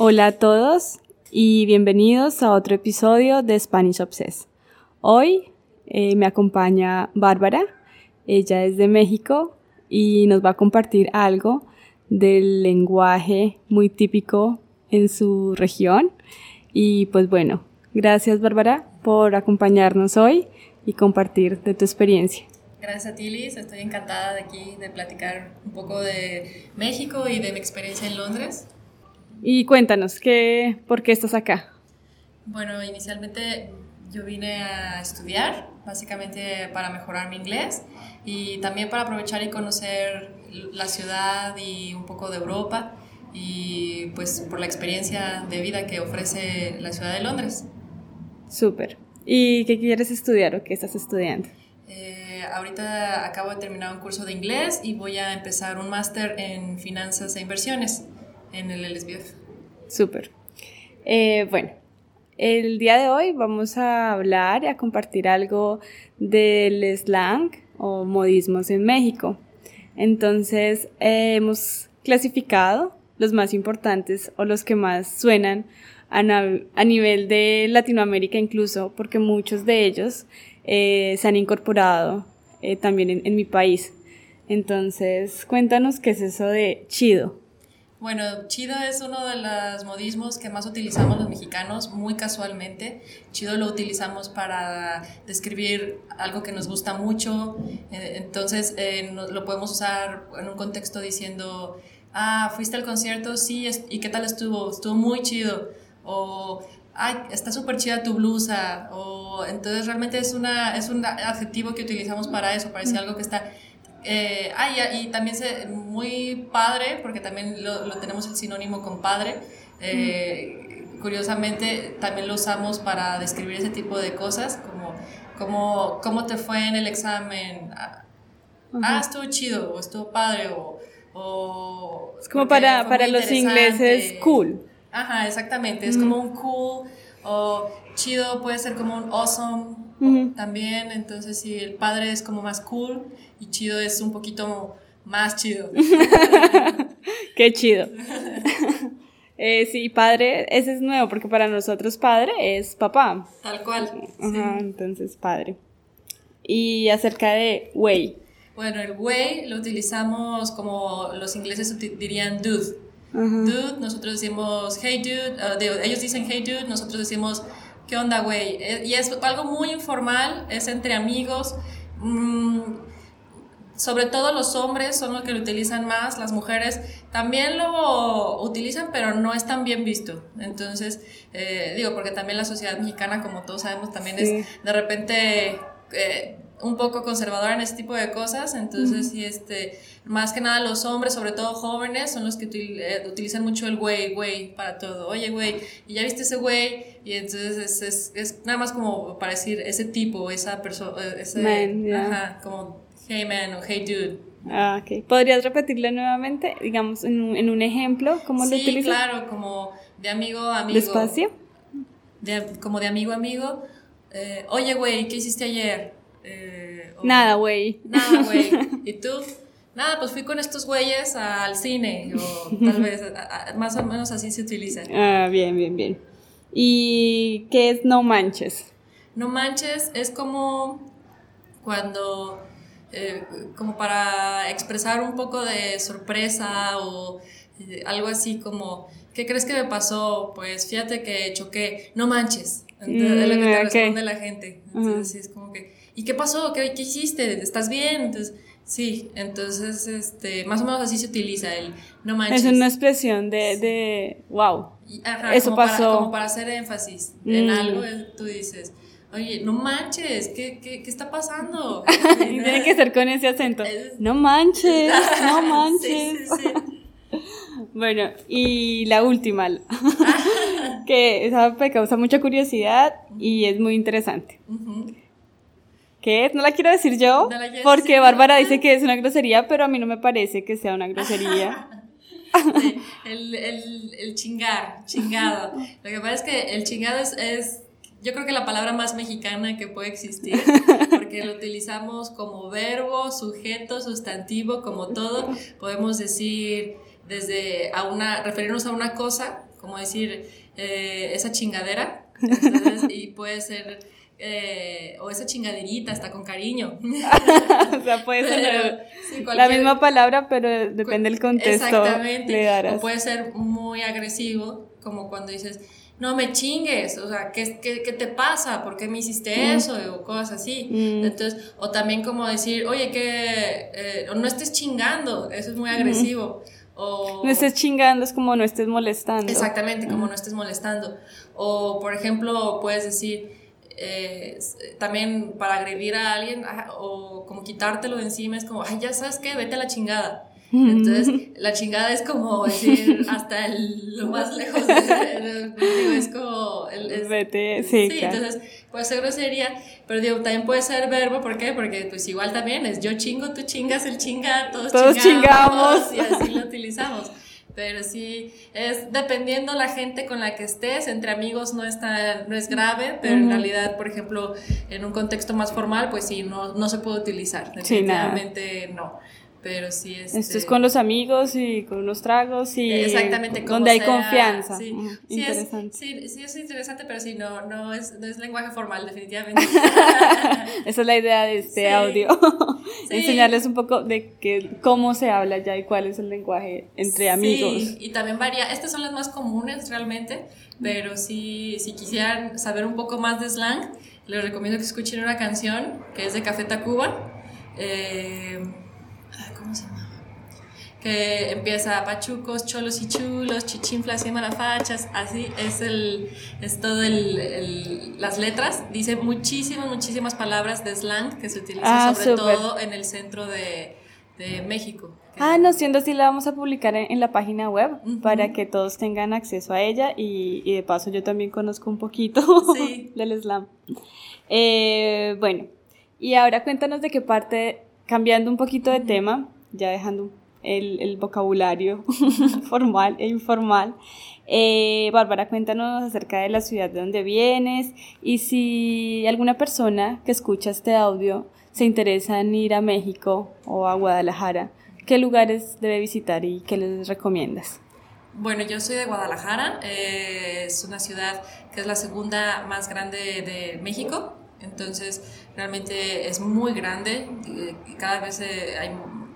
Hola a todos y bienvenidos a otro episodio de Spanish Obsess. Hoy eh, me acompaña Bárbara, ella es de México y nos va a compartir algo del lenguaje muy típico en su región. Y pues bueno, gracias Bárbara por acompañarnos hoy y compartir de tu experiencia. Gracias a ti, Liz. Estoy encantada de aquí de platicar un poco de México y de mi experiencia en Londres. Y cuéntanos, ¿qué, ¿por qué estás acá? Bueno, inicialmente yo vine a estudiar, básicamente para mejorar mi inglés y también para aprovechar y conocer la ciudad y un poco de Europa y pues por la experiencia de vida que ofrece la ciudad de Londres. Súper. ¿Y qué quieres estudiar o qué estás estudiando? Eh, ahorita acabo de terminar un curso de inglés y voy a empezar un máster en finanzas e inversiones en el LSBF. Súper. Eh, bueno, el día de hoy vamos a hablar y a compartir algo del slang o modismos en México. Entonces, eh, hemos clasificado los más importantes o los que más suenan a, nivel de Latinoamérica incluso, porque muchos de ellos eh, se han incorporado también en, en, mi país. Entonces, cuéntanos qué es eso de chido. Bueno, chido es uno de los modismos que más utilizamos los mexicanos, muy casualmente. Chido lo utilizamos para describir algo que nos gusta mucho, eh, entonces lo podemos usar en un contexto diciendo, ah, fuiste al concierto, sí, ¿y qué tal estuvo? Estuvo muy chido. O, ay, está súper chida tu blusa. O, entonces realmente es, una, es un adjetivo que utilizamos para eso, para decir algo que está... Eh, ah, y, también se, muy padre, porque también lo, lo tenemos el sinónimo con padre. Eh, curiosamente, también lo usamos para describir ese tipo de cosas, como, como cómo te fue en el examen. Ah, ah estuvo chido, o estuvo padre, o es como para, para los ingleses cool. Ajá, exactamente. Es como un cool o chido puede ser como un awesome también. Entonces, si el padre es como más cool y chido es un poquito más chido. Qué chido. eh, sí, padre, ese es nuevo porque para nosotros padre es papá. Tal cual. Ajá, entonces padre. Y acerca de way. Bueno, el güey lo utilizamos como los ingleses dirían dude. Dude, nosotros decimos hey dude, uh, ellos dicen hey dude, nosotros decimos qué onda güey. Eh, y es algo muy informal, es entre amigos. Mm, sobre todo los hombres son los que lo utilizan más, las mujeres también lo utilizan, pero no es tan bien visto. Entonces, eh, digo, porque también la sociedad mexicana, como todos sabemos, también es de repente... Eh, un poco conservadora en este tipo de cosas, entonces sí, este, más que nada los hombres, sobre todo jóvenes, son los que eh, utilizan mucho el güey, güey, para todo, oye, güey, y ya viste ese güey, y entonces es, es, nada más como para decir ese tipo, esa persona, eh, ese, ajá, como hey man o hey dude. Ah, ok. ¿Podrías repetirlo nuevamente, digamos, en un, en un ejemplo, cómo lo utilizas? Sí, claro, como de amigo a amigo. ¿Despacio? De, como de amigo a amigo. Eh, oye, güey, ¿qué hiciste ayer? Eh, nada, güey. Nada, güey. ¿Y tú? Nada, pues fui con estos güeyes al cine, o tal vez, más o menos así se utiliza. Ah, bien, bien, bien. ¿Y qué es no manches? No manches es como cuando, eh, como para expresar un poco de sorpresa o eh, algo así como, ¿qué crees que me pasó? Pues fíjate que choqué, no manches. Entonces, es lo que te mm, responde la gente. Entonces, es como que, ¿y qué pasó? ¿Qué, ¿Qué, hiciste? ¿Estás bien? Entonces, sí, entonces, este, más o menos así se utiliza el no manches. Es una expresión de, de wow. Eso pasó. Para, como para hacer énfasis en mm. algo, tú dices, oye, no manches, ¿qué, qué, qué está pasando? Tiene que ser con ese acento. No manches, no manches. sí, sí, sí. Bueno, y la última, que esa me causa mucha curiosidad y es muy interesante. ¿Qué No la quiero decir yo, porque Bárbara dice que es una grosería, pero a mí no me parece que sea una grosería. el, el, el, chingar, chingado. Lo que pasa es que el chingado es, es, yo creo que la palabra más mexicana que puede existir, porque lo utilizamos como verbo, sujeto, sustantivo, como todo. Podemos decir desde a una, referirnos a una cosa como decir eh, esa chingadera, y puede ser eh, o esa chingaderita, está con cariño. o sea, puede ser la misma palabra, pero depende del contexto. Exactamente. O puede ser muy agresivo, como cuando dices, no me chingues, o sea, ¿qué, qué, qué te pasa? ¿Por qué me hiciste mm. eso? O cosas así. Mm. Entonces, o también como decir, oye, que eh, no estés chingando, eso es muy agresivo. O, no estés chingando es como no estés molestando. Exactamente, como no estés molestando. O, por ejemplo, puedes decir, eh, también para agredir a alguien o como quitártelo de encima es como, ay, ya sabes qué, vete a la chingada. Entonces, la chingada es como decir hasta el, lo más lejos. De, es como. El, Vete, sí. Sí, entonces puede ser grosería, pero digo, también puede ser verbo. ¿Por qué? Porque, pues, igual también es yo chingo, tú chingas, el chinga, todos, todos chingamos. Y así lo utilizamos pero sí es dependiendo la gente con la que estés, entre amigos no, está, no es grave, pero en realidad, por ejemplo, en un contexto más formal, pues sí, no, no se puede utilizar, definitivamente no pero sí es... Esto es este con los amigos y con unos tragos y... Exactamente. Donde hay confianza. Sí, sí, Es, sí, sí, es interesante, pero sí, no, no, es, no es lenguaje formal, definitivamente. Esa es la idea de este audio. Enseñarles un poco de que, cómo se habla ya y cuál es el lenguaje entre amigos. Sí, y también varía. Estas son las más comunes realmente, pero sí, si quisieran saber un poco más de slang, les recomiendo que escuchen una canción que es de Café Tacuba. Eh, ¿cómo se llama? Que empieza pachucos, cholos y chulos, chichinflas y malafachas, así es el, es todo el, las letras, dice muchísimas, muchísimas palabras de slang que se utilizan ah, sobre todo en el centro de, de México. Ah, no, siendo así la vamos a publicar en, la página web para que todos tengan acceso a ella y, y de paso yo también conozco un poquito del slam. Eh, bueno, y ahora cuéntanos de qué parte cambiando un poquito de tema, ya dejando el, el vocabulario formal e informal, eh, Bárbara, cuéntanos acerca de la ciudad de donde vienes y si alguna persona que escucha este audio se interesa en ir a México o a Guadalajara, ¿qué lugares debe visitar y qué les recomiendas? Bueno, yo soy de Guadalajara, eh, es una ciudad que es la segunda más grande de México, entonces, realmente es muy grande, eh, cada vez eh,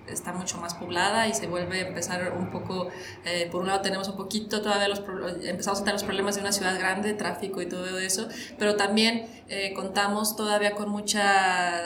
está mucho más poblada y se vuelve a empezar un poco, eh, por un lado tenemos un poquito todavía los, empezamos a tener los problemas de una ciudad grande, tráfico y todo eso, pero también contamos todavía con mucha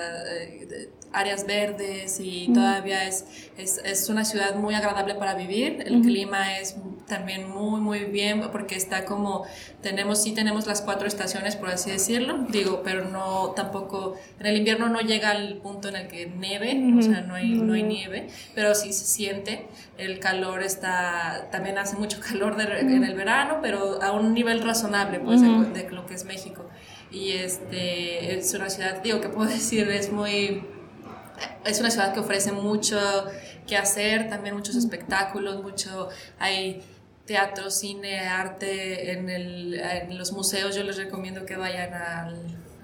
áreas verdes y todavía es, es, es, una ciudad muy agradable para vivir. El clima es también muy, muy bien porque está como, tenemos, sí tenemos las cuatro estaciones, por así decirlo, digo, pero no tampoco, en el invierno no llega al punto en el que nieve, o sea, no hay, no hay nieve, pero sí se siente. El calor está, también hace mucho calor en el verano, pero a un nivel razonable, pues, de, de lo que es México. Y este, es una ciudad, digo, que puedo decir, es muy es una ciudad que ofrece mucho que hacer, también muchos espectáculos, mucho, hay teatro, cine, arte, en, el, en los museos yo les recomiendo que vayan a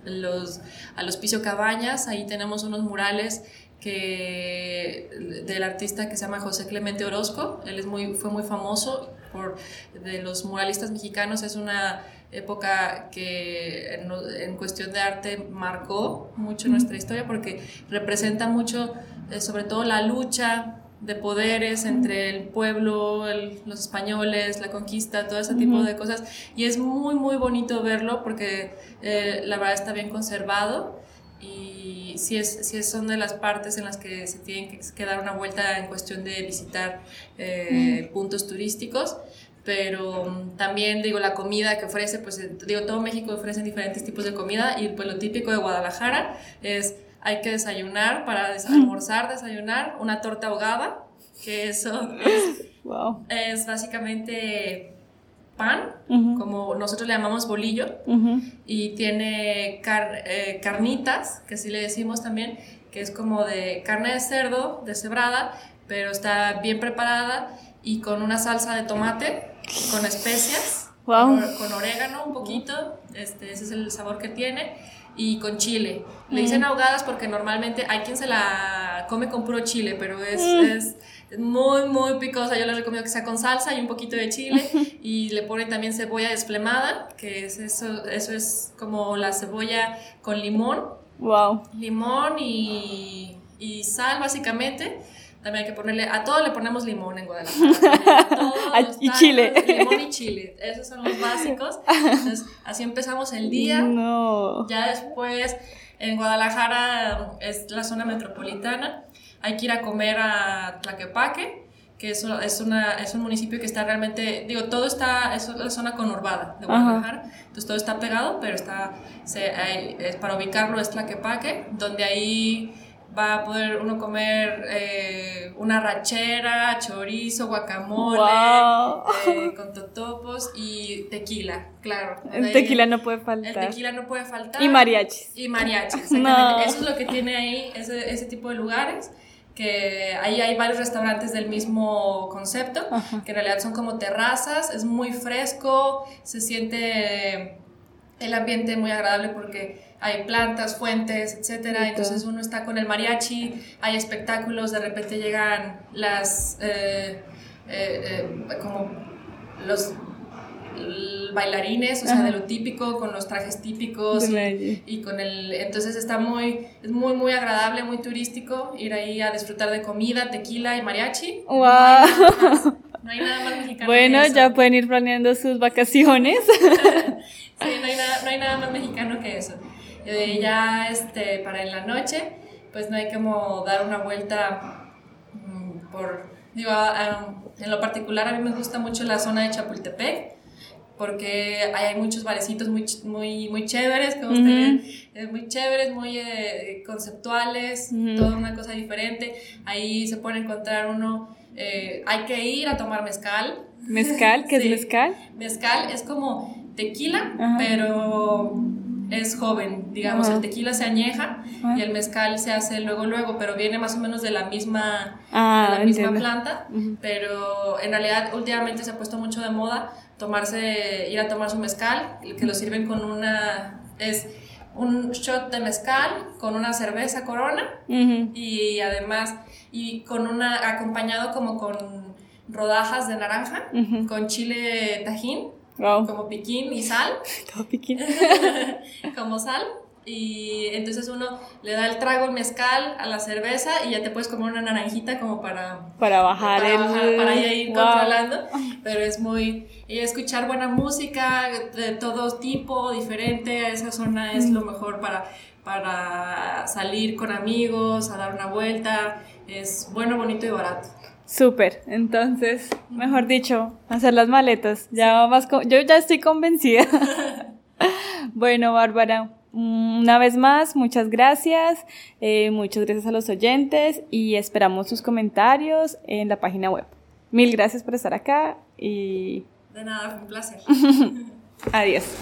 los, a los Piso Cabañas, ahí tenemos unos murales que, del artista que se llama José Clemente Orozco, él es muy, fue muy famoso por, de los muralistas mexicanos, es una época que en, cuestión de arte marcó mucho nuestra historia porque representa mucho, eh, sobre todo la lucha de poderes entre el pueblo, los españoles, la conquista, todo ese tipo de cosas. Y es muy, muy bonito verlo porque eh, la verdad está bien conservado y sí, es, sí son de las partes en las que se tienen que, dar una vuelta en cuestión de visitar eh, puntos turísticos. Pero mm, también digo la comida que ofrece, pues eh, digo todo México ofrece diferentes tipos de comida y pues lo típico de Guadalajara es hay que desayunar para almorzar, desayunar una torta ahogada, que eso es, es básicamente pan, como nosotros le llamamos bolillo, y tiene eh, carnitas, que así le decimos también, que es como de carne de cerdo, deshebrada, pero está bien preparada y con una salsa de tomate con especias, con, orégano un poquito, este, ese es el sabor que tiene, y con chile. Le dicen ahogadas porque normalmente hay quien se la come con puro chile, pero es, es Es muy, muy picosa. Yo les recomiendo que sea con salsa y un poquito de chile. Y le ponen también cebolla desflemada, que es eso, eso es como la cebolla con limón. Wow. Limón y, y sal, básicamente. También hay que ponerle, a todo le ponemos limón en Guadalajara. y chile. Limón y chile. Esos son los básicos. Entonces, así empezamos el día. No. Ya después, en Guadalajara es la zona metropolitana. Hay que ir a comer a Tlaquepaque, que es, es, una, es un municipio que está realmente, digo, todo está, es la zona conurbada de Guadalajara. Entonces todo está pegado, pero está, se, es, para ubicarlo es Tlaquepaque, donde ahí va a poder uno comer eh, una rachera, chorizo, guacamole, eh, con totopos y tequila, claro. El tequila no puede faltar. El tequila no puede faltar. Y mariachis. Y mariachis, exactamente. Eso es lo que tiene ahí ese, ese tipo de lugares que ahí hay varios restaurantes del mismo concepto, que en realidad son como terrazas, es muy fresco, se siente el ambiente muy agradable porque hay plantas, fuentes, etcétera. Entonces uno está con el mariachi, hay espectáculos, de repente llegan las eh, eh, eh, como los bailarines, o sea, de lo típico, con los trajes típicos y, con el... Entonces está muy, es muy, muy agradable, muy turístico ir ahí a disfrutar de comida, tequila y mariachi. ¡Wow! No hay nada más, mexicano. Bueno, ya pueden ir planeando sus vacaciones. sí, no hay, nada, no hay nada más mexicano que eso. Eh, ya este, para en la noche, pues no hay como dar una vuelta mm, por, digo, en lo particular a mí me gusta mucho la zona de Chapultepec, porque hay muchos barecitos muy, muy, muy chéveres, como ustedes, muy chéveres, muy eh, conceptuales, toda una cosa diferente. Ahí se puede encontrar uno, eh, hay que ir a tomar mezcal. ¿Mezcal? ¿Qué es mezcal? Mezcal es como tequila, pero es joven, digamos, el tequila se añeja y el mezcal se hace luego, luego, pero viene más o menos de la misma, ah, la misma planta, pero en realidad últimamente se ha puesto mucho de moda tomarse, ir a tomar su mezcal, que lo sirven con una, es un shot de mezcal con una cerveza corona y además, y con una, acompañado como con rodajas de naranja, con chile tajín como piquín y sal. Como piquín. como sal. Y entonces uno le da el trago, el mezcal a la cerveza y ya te puedes comer una naranjita como para... Para bajar para el... para ir controlando. Pero es muy... Y escuchar buena música de todo tipo, diferente. Esa zona es lo mejor para, para salir con amigos, a dar una vuelta. Es bueno, bonito y barato. Súper, entonces, mejor dicho, hacer las maletas. Ya más yo ya estoy convencida. bueno, Bárbara, una vez más, muchas gracias, eh, muchas gracias a los oyentes y esperamos sus comentarios en la página web. Mil gracias por estar acá y... De nada, fue un placer. Adiós.